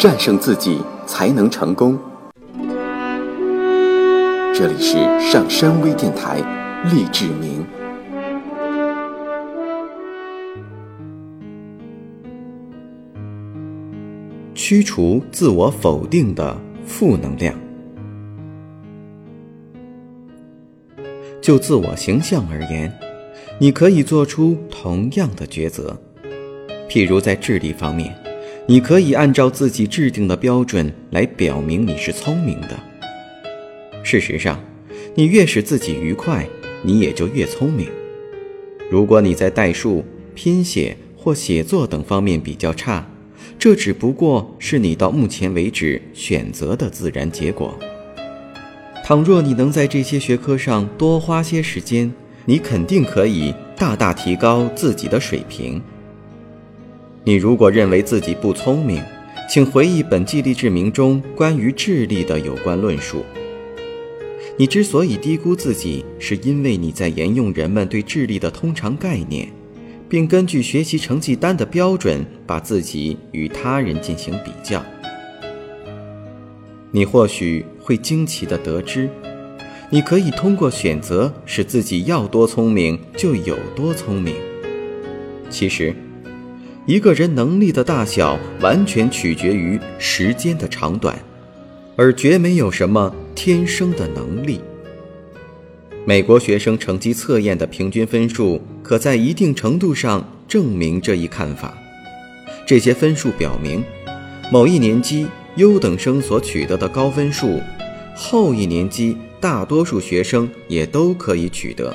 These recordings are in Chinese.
战胜自己才能成功。这里是上山微电台，励志明。驱除自我否定的负能量。就自我形象而言，你可以做出同样的抉择。譬如在智力方面，你可以按照自己制定的标准来表明你是聪明的。事实上，你越使自己愉快，你也就越聪明。如果你在代数、拼写或写作等方面比较差，这只不过是你到目前为止选择的自然结果。倘若你能在这些学科上多花些时间，你肯定可以大大提高自己的水平。你如果认为自己不聪明，请回忆本纪励志明中关于智力的有关论述。你之所以低估自己，是因为你在沿用人们对智力的通常概念，并根据学习成绩单的标准把自己与他人进行比较。你或许会惊奇地得知，你可以通过选择使自己要多聪明就有多聪明。其实，一个人能力的大小完全取决于时间的长短，而绝没有什么天生的能力。美国学生成绩测验的平均分数可在一定程度上证明这一看法。这些分数表明，某一年级。优等生所取得的高分数，后一年级大多数学生也都可以取得。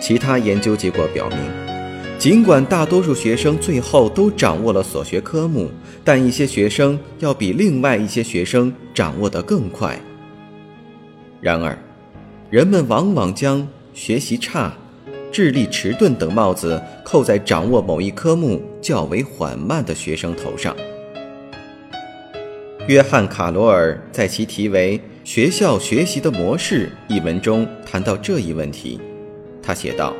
其他研究结果表明，尽管大多数学生最后都掌握了所学科目，但一些学生要比另外一些学生掌握得更快。然而，人们往往将学习差、智力迟钝等帽子扣在掌握某一科目较为缓慢的学生头上。约翰·卡罗尔在其题为《学校学习的模式》一文中谈到这一问题。他写道：“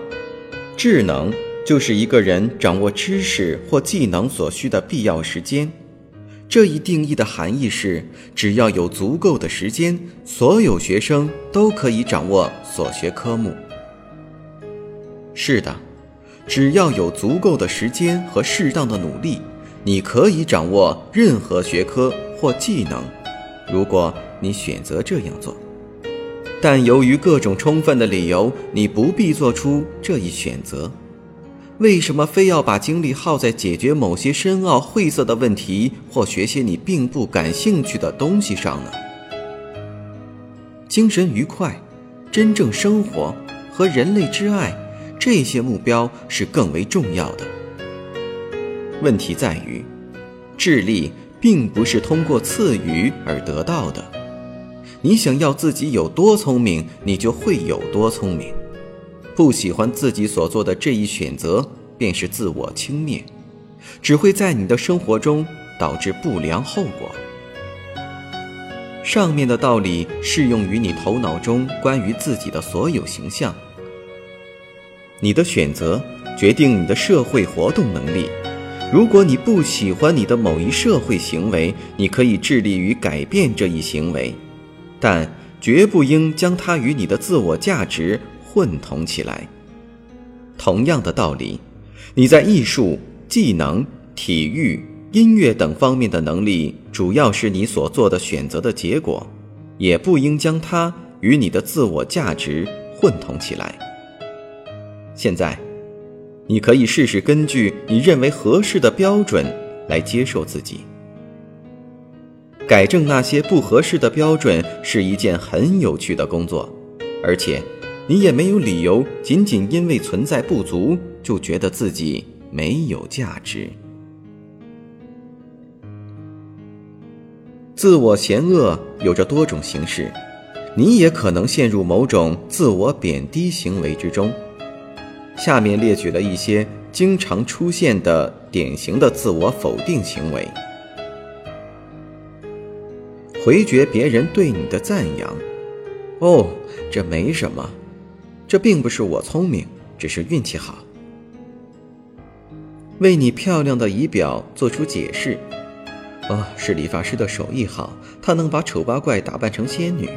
智能就是一个人掌握知识或技能所需的必要时间。这一定义的含义是，只要有足够的时间，所有学生都可以掌握所学科目。是的，只要有足够的时间和适当的努力，你可以掌握任何学科。”或技能，如果你选择这样做，但由于各种充分的理由，你不必做出这一选择。为什么非要把精力耗在解决某些深奥晦涩的问题或学些你并不感兴趣的东西上呢？精神愉快、真正生活和人类之爱，这些目标是更为重要的。问题在于，智力。并不是通过赐予而得到的。你想要自己有多聪明，你就会有多聪明。不喜欢自己所做的这一选择，便是自我轻蔑，只会在你的生活中导致不良后果。上面的道理适用于你头脑中关于自己的所有形象。你的选择决定你的社会活动能力。如果你不喜欢你的某一社会行为，你可以致力于改变这一行为，但绝不应将它与你的自我价值混同起来。同样的道理，你在艺术、技能、体育、音乐等方面的能力，主要是你所做的选择的结果，也不应将它与你的自我价值混同起来。现在。你可以试试根据你认为合适的标准来接受自己。改正那些不合适的标准是一件很有趣的工作，而且你也没有理由仅仅因为存在不足就觉得自己没有价值。自我嫌恶有着多种形式，你也可能陷入某种自我贬低行为之中。下面列举了一些经常出现的典型的自我否定行为：回绝别人对你的赞扬。哦，这没什么，这并不是我聪明，只是运气好。为你漂亮的仪表做出解释。哦，是理发师的手艺好，他能把丑八怪打扮成仙女。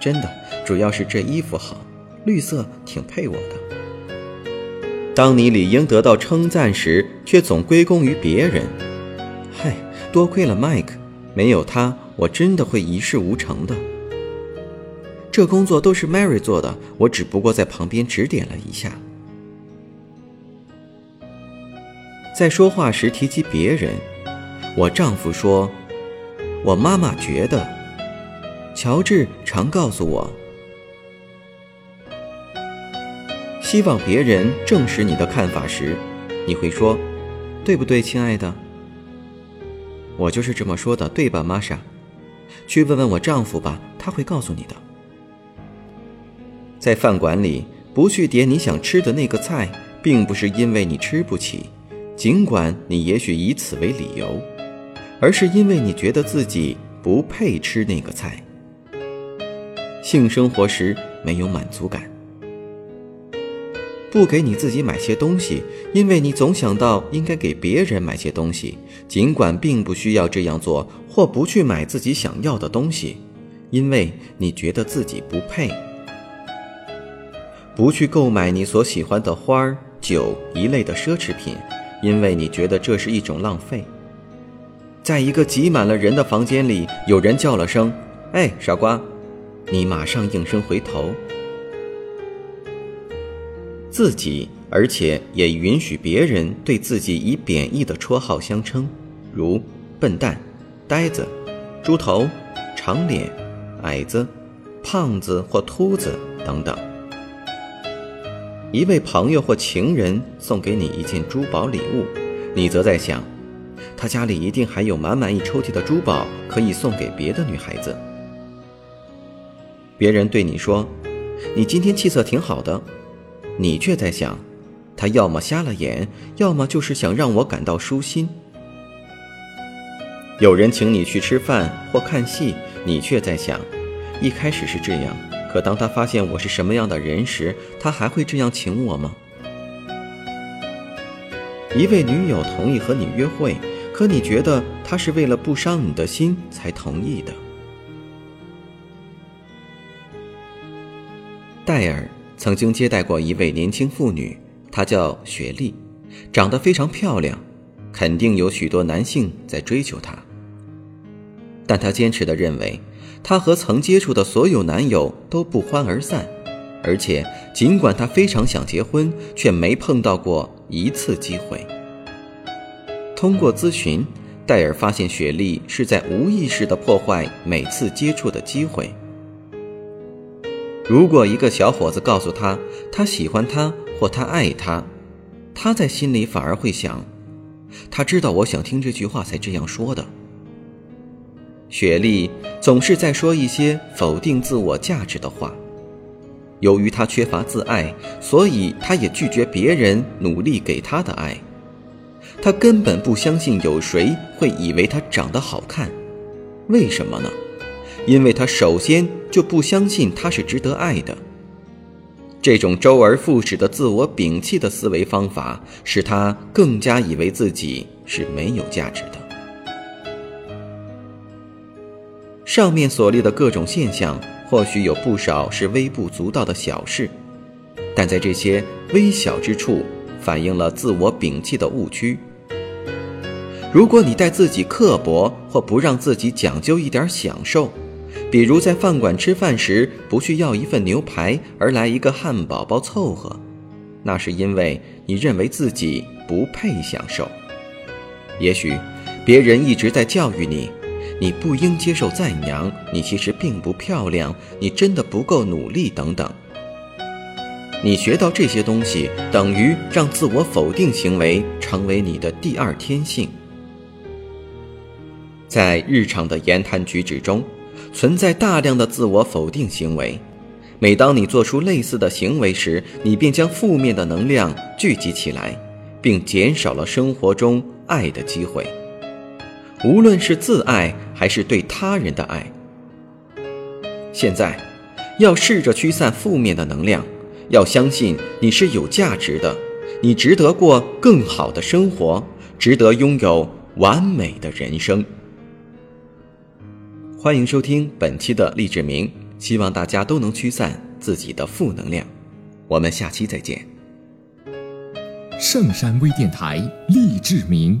真的，主要是这衣服好，绿色挺配我的。当你理应得到称赞时，却总归功于别人。嗨，多亏了麦克，没有他，我真的会一事无成的。这工作都是 Mary 做的，我只不过在旁边指点了一下。在说话时提及别人，我丈夫说：“我妈妈觉得。”乔治常告诉我：“希望别人证实你的看法时，你会说，对不对，亲爱的？”我就是这么说的，对吧，玛莎？去问问我丈夫吧，他会告诉你的。在饭馆里，不去点你想吃的那个菜，并不是因为你吃不起。尽管你也许以此为理由，而是因为你觉得自己不配吃那个菜。性生活时没有满足感，不给你自己买些东西，因为你总想到应该给别人买些东西，尽管并不需要这样做，或不去买自己想要的东西，因为你觉得自己不配。不去购买你所喜欢的花儿、酒一类的奢侈品。因为你觉得这是一种浪费。在一个挤满了人的房间里，有人叫了声“哎，傻瓜”，你马上应声回头。自己，而且也允许别人对自己以贬义的绰号相称，如笨蛋、呆子、猪头、长脸、矮子、胖子或秃子等等。一位朋友或情人送给你一件珠宝礼物，你则在想，他家里一定还有满满一抽屉的珠宝可以送给别的女孩子。别人对你说：“你今天气色挺好的。”你却在想，他要么瞎了眼，要么就是想让我感到舒心。有人请你去吃饭或看戏，你却在想，一开始是这样。可当他发现我是什么样的人时，他还会这样请我吗？一位女友同意和你约会，可你觉得她是为了不伤你的心才同意的。戴尔曾经接待过一位年轻妇女，她叫雪莉，长得非常漂亮，肯定有许多男性在追求她，但他坚持地认为。她和曾接触的所有男友都不欢而散，而且尽管她非常想结婚，却没碰到过一次机会。通过咨询，戴尔发现雪莉是在无意识地破坏每次接触的机会。如果一个小伙子告诉他他喜欢她或他爱她，他在心里反而会想：他知道我想听这句话才这样说的。雪莉总是在说一些否定自我价值的话。由于她缺乏自爱，所以她也拒绝别人努力给她的爱。她根本不相信有谁会以为她长得好看。为什么呢？因为她首先就不相信她是值得爱的。这种周而复始的自我摒弃的思维方法，使她更加以为自己是没有价值的。上面所列的各种现象，或许有不少是微不足道的小事，但在这些微小之处，反映了自我摒弃的误区。如果你待自己刻薄，或不让自己讲究一点享受，比如在饭馆吃饭时不去要一份牛排，而来一个汉堡包凑合，那是因为你认为自己不配享受。也许别人一直在教育你。你不应接受赞扬，你其实并不漂亮，你真的不够努力，等等。你学到这些东西，等于让自我否定行为成为你的第二天性。在日常的言谈举止中，存在大量的自我否定行为。每当你做出类似的行为时，你便将负面的能量聚集起来，并减少了生活中爱的机会。无论是自爱还是对他人的爱，现在要试着驱散负面的能量，要相信你是有价值的，你值得过更好的生活，值得拥有完美的人生。欢迎收听本期的励志明，希望大家都能驱散自己的负能量。我们下期再见。圣山微电台励志明。